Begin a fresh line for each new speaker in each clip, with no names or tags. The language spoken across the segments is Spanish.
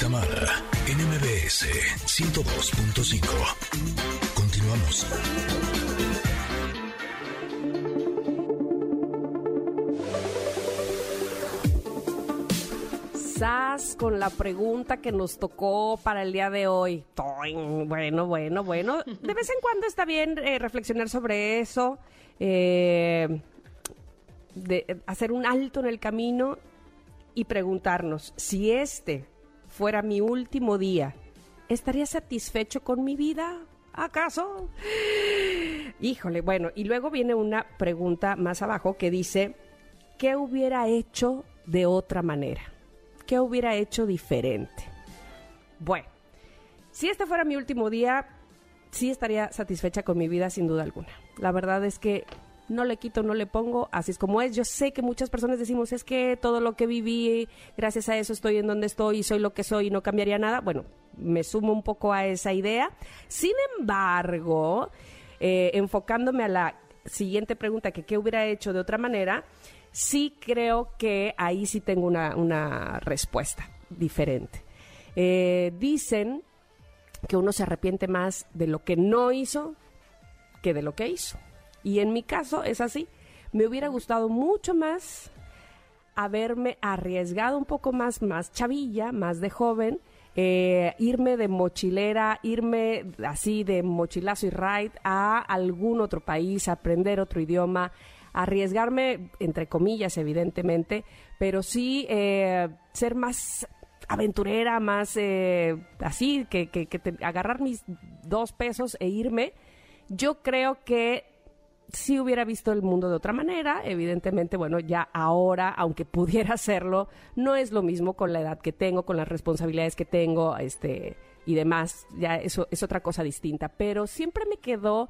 Tamara en MBS 102.5. Continuamos.
Sas con la pregunta que nos tocó para el día de hoy. Bueno, bueno, bueno. De vez en cuando está bien eh, reflexionar sobre eso, eh, de hacer un alto en el camino y preguntarnos si este fuera mi último día, ¿estaría satisfecho con mi vida? ¿Acaso? Híjole, bueno, y luego viene una pregunta más abajo que dice, ¿qué hubiera hecho de otra manera? ¿Qué hubiera hecho diferente? Bueno, si este fuera mi último día, sí estaría satisfecha con mi vida sin duda alguna. La verdad es que no le quito, no le pongo, así es como es. Yo sé que muchas personas decimos, es que todo lo que viví, gracias a eso estoy en donde estoy y soy lo que soy y no cambiaría nada. Bueno, me sumo un poco a esa idea. Sin embargo, eh, enfocándome a la siguiente pregunta, que qué hubiera hecho de otra manera, sí creo que ahí sí tengo una, respuesta diferente. Eh, dicen que uno se arrepiente más de lo que no hizo que de lo que hizo. Y en mi caso es así. Me hubiera gustado mucho más haberme arriesgado un poco más, más chavilla, más de joven, eh, irme de mochilera, irme así de mochilazo y ride a algún otro país, aprender otro idioma, arriesgarme, entre comillas, evidentemente, pero sí eh, ser más aventurera, más eh, así, que, que, agarrar mis dos pesos e irme. Yo creo que si hubiera visto el mundo de otra manera, evidentemente, bueno, ya ahora, aunque pudiera hacerlo, no es lo mismo con la edad que tengo, con las responsabilidades que tengo, este y demás, ya eso es otra cosa distinta, pero siempre me quedó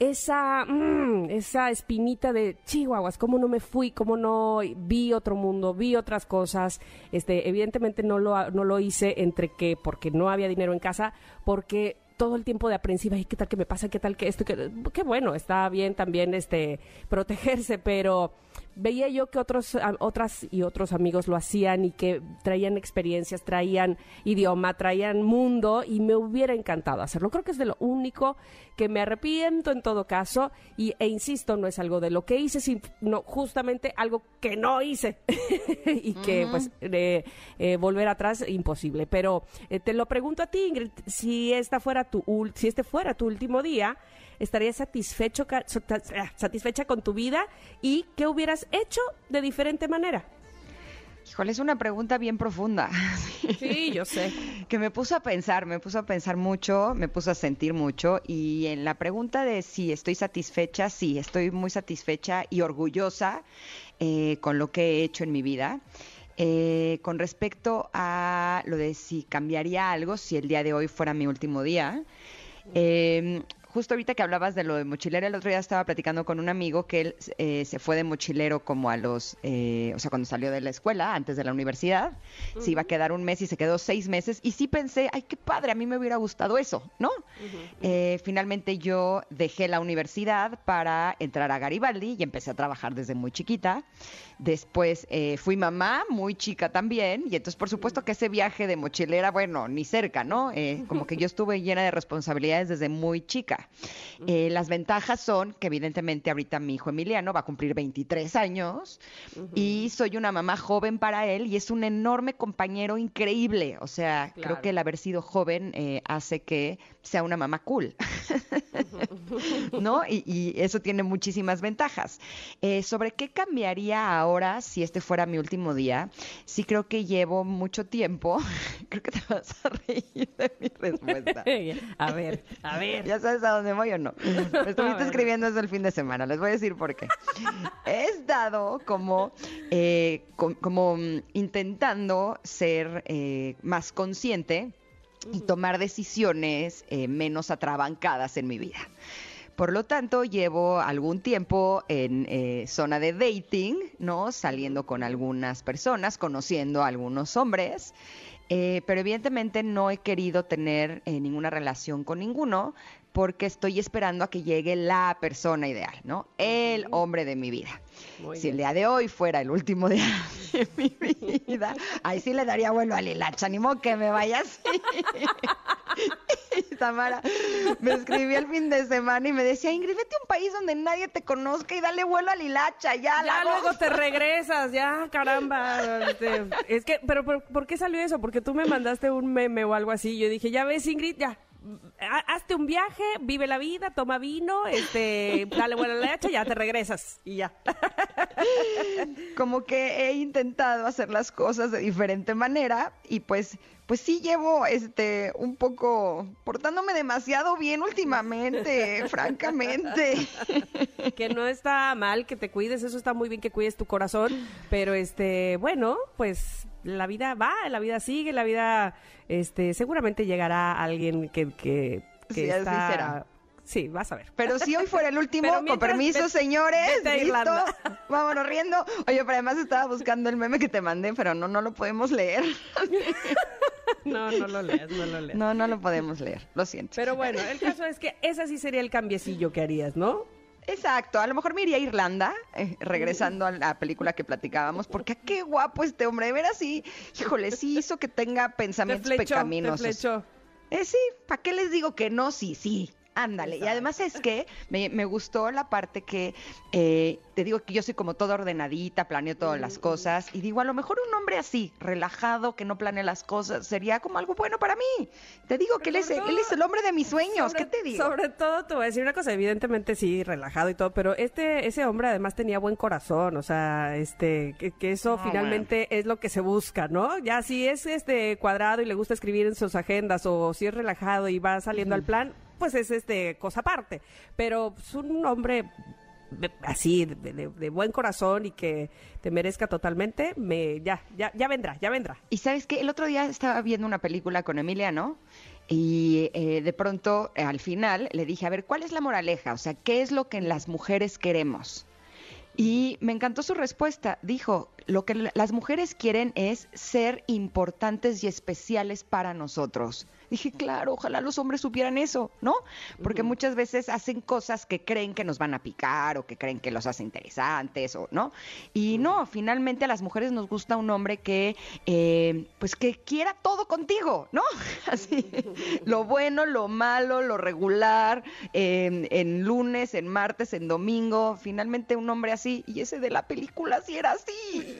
esa, mm, esa espinita de chihuahuas, cómo no me fui, cómo no vi otro mundo, vi otras cosas. Este, evidentemente no lo, no lo hice entre que porque no había dinero en casa, porque todo el tiempo de aprensiva, y qué tal que me pasa, qué tal que esto, que, qué bueno, está bien también este protegerse, pero veía yo que otros otras y otros amigos lo hacían y que traían experiencias, traían idioma, traían mundo y me hubiera encantado hacerlo. Creo que es de lo único que me arrepiento en todo caso y e insisto, no es algo de lo que hice, sino justamente algo que no hice y que pues eh, volver atrás imposible, pero eh, te lo pregunto a ti, Ingrid, si esta fuera tu si este fuera tu último día, ¿estarías satisfecho, ah, satisfecha con tu vida? ¿Y qué hubieras hecho de diferente manera?
Híjole, es una pregunta bien profunda.
Sí, yo sé.
que me puso a pensar, me puso a pensar mucho, me puso a sentir mucho. Y en la pregunta de si estoy satisfecha, sí, estoy muy satisfecha y orgullosa eh, con lo que he hecho en mi vida. Eh, con respecto a lo de si cambiaría algo, si el día de hoy fuera mi último día, eh, justo ahorita que hablabas de lo de mochilero, el otro día estaba platicando con un amigo que él eh, se fue de mochilero como a los, eh, o sea, cuando salió de la escuela, antes de la universidad, se iba a quedar un mes y se quedó seis meses. Y sí pensé, ay, qué padre, a mí me hubiera gustado eso, ¿no? Eh, finalmente yo dejé la universidad para entrar a Garibaldi y empecé a trabajar desde muy chiquita. Después fui mamá, muy chica también, y entonces por supuesto que ese viaje de mochilera, bueno, ni cerca, ¿no? como que yo estuve llena de responsabilidades desde muy chica. Eh, las ventajas son que evidentemente ahorita mi hijo Emiliano va a cumplir 23 años y soy una mamá joven para él y es un enorme compañero increíble. O sea, creo que el haber sido joven eh, hace que sea una mamá cool. ¿No? Y, eso tiene muchísimas ventajas. Eh, ¿Sobre qué cambiaría ahora si este fuera mi último día? Sí creo que llevo mucho tiempo. creo que te vas a reír de mi respuesta.
a ver, a ver.
¿Ya sabes a dónde voy o no? Me estuviste escribiendo desde el fin de semana. Les voy a decir por qué. He estado como, eh, como intentando ser eh, más consciente y tomar decisiones eh, menos atrabancadas en mi vida. Por lo tanto, llevo algún tiempo en eh, zona de dating, ¿no? Saliendo con algunas personas, conociendo a algunos hombres. Eh, pero evidentemente no he querido tener ninguna relación con ninguno porque estoy esperando a que llegue la persona ideal, ¿no? El hombre de mi vida.
Muy
si el día de hoy fuera el último día de mi vida, ahí sí le daría vuelo a Lilacha, ni modo que me vaya así. Tamara me escribí el fin de semana y me decía, Ingrid, vete a un país donde nadie te conozca y dale vuelo a Lilacha, ya,
Ya
la
luego te regresas, ya, caramba. este, es que, pero ¿por, por qué salió eso? Porque tú me mandaste un meme o algo así. Yo dije, ya ves, Ingrid, ya. Ha- Hazte un viaje, vive la vida, toma vino, este, dale buena leche, ya te regresas y ya.
como que he intentado hacer las cosas de diferente manera y pues pues sí llevo este un poco portándome demasiado bien últimamente, francamente.
que no está mal que te cuides, eso está muy bien que cuides tu corazón, pero este, bueno, pues la vida va, la vida sigue, la vida, este, seguramente llegará alguien que, que, que
Sí, así
está-
será.
Sí, vas a ver.
Pero si hoy fuera el último, con permiso,
vete-
señores,
vete
listo, vámonos riendo. Oye, pero además estaba buscando el meme que te mandé, pero no, no lo podemos leer.
No, no lo leas, no lo leas.
No, no lo podemos leer, lo siento.
Pero bueno, el caso es que ese sí sería el cambiecillo que harías, ¿no?
Exacto, a lo mejor me iría a Irlanda, eh, regresando a la película que platicábamos, porque qué guapo este hombre, de veras sí, híjole, sí hizo que tenga
Te
pensamientos
te
pecaminosos.
flechó.
Eh, sí, ¿para qué les digo que no? Sí, sí. Ándale. Y además es que me, me gustó la parte que eh, te digo que yo soy como toda ordenadita, planeo todas las cosas. Y digo, a lo mejor un hombre así, relajado, que no planea las cosas, sería como algo bueno para mí. Te digo que él es, él es el hombre de mis sueños.
Sobre-
¿Qué te digo?
Sobre todo te voy a decir una cosa, evidentemente sí, relajado y todo, pero este ese hombre además tenía buen corazón, o sea, este que, que eso
Ah,
finalmente es lo que se busca, ¿no? Ya si es este cuadrado y le gusta escribir en sus agendas o si es relajado y va saliendo al plan, pues es este cosa aparte, pero es un hombre de- así de, buen corazón y que te merezca totalmente, me ya ya ya vendrá, ya vendrá.
Y sabes que el otro día estaba viendo una película con Emiliano y eh, de pronto eh, al final le dije, a ver, ¿cuál es la moraleja? O sea, ¿qué es lo que las mujeres queremos? Y me encantó su respuesta. Dijo, lo que la- las mujeres quieren es ser importantes y especiales para nosotros. Dije, claro, ojalá los hombres supieran eso, ¿no? Porque muchas veces hacen cosas que creen que nos van a picar o que creen que los hace interesantes, o ¿no? Y no, finalmente a las mujeres nos gusta un hombre que, eh, pues que quiera todo contigo, ¿no? Así, lo bueno, lo malo, lo regular, en, en lunes, en martes, en domingo, finalmente un hombre así, y ese de la película sí era así.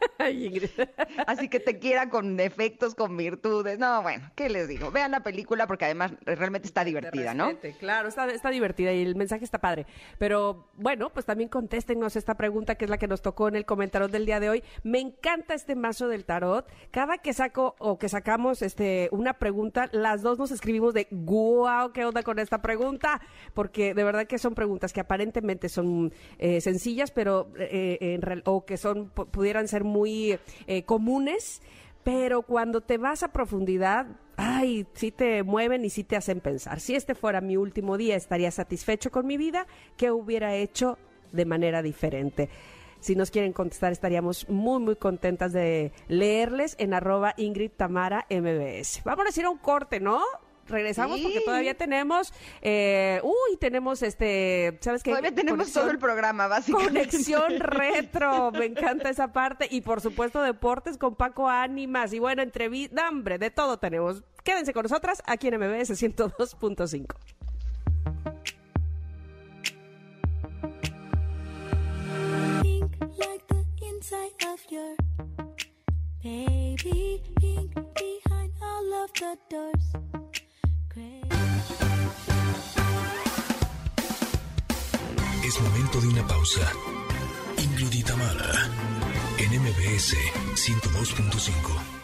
Así que te quiera con defectos, con virtudes. No, bueno, ¿qué les digo? Vean la película porque además realmente está divertida, ¿no?
Claro, está, está divertida y el mensaje está padre. Pero bueno, pues también contéstenos esta pregunta que es la que nos tocó en el comentario del día de hoy. Me encanta este mazo del tarot. Cada que saco o que sacamos este una pregunta, las dos nos escribimos de guau, ¿qué onda con esta pregunta? Porque de verdad que son preguntas que aparentemente son eh, sencillas, pero eh, en real- o que son pu- pudieran ser muy eh, comunes. Pero cuando te vas a profundidad, ay, sí te mueven y sí te hacen pensar. Si este fuera mi último día, ¿estaría satisfecho con mi vida? ¿Qué hubiera hecho de manera diferente? Si nos quieren contestar, estaríamos muy, muy contentas de leerles en arroba Ingrid Tamara MBS. Vamos a ir a un corte, ¿no? Regresamos
Sí.
porque todavía tenemos, eh, uy, tenemos este, ¿sabes qué?
Todavía tenemos
Conexión-
todo el programa, básicamente.
Conexión retro, me encanta esa parte. Y por supuesto, deportes con Paco Ánimas. Y bueno, entrevista, hombre, de todo tenemos. Quédense con nosotras aquí en MBS 102.5.
Pink like the inside of your baby. Pink behind all of the doors.
Es momento de una pausa. Ingrid y Tamara, en MBS 102.5.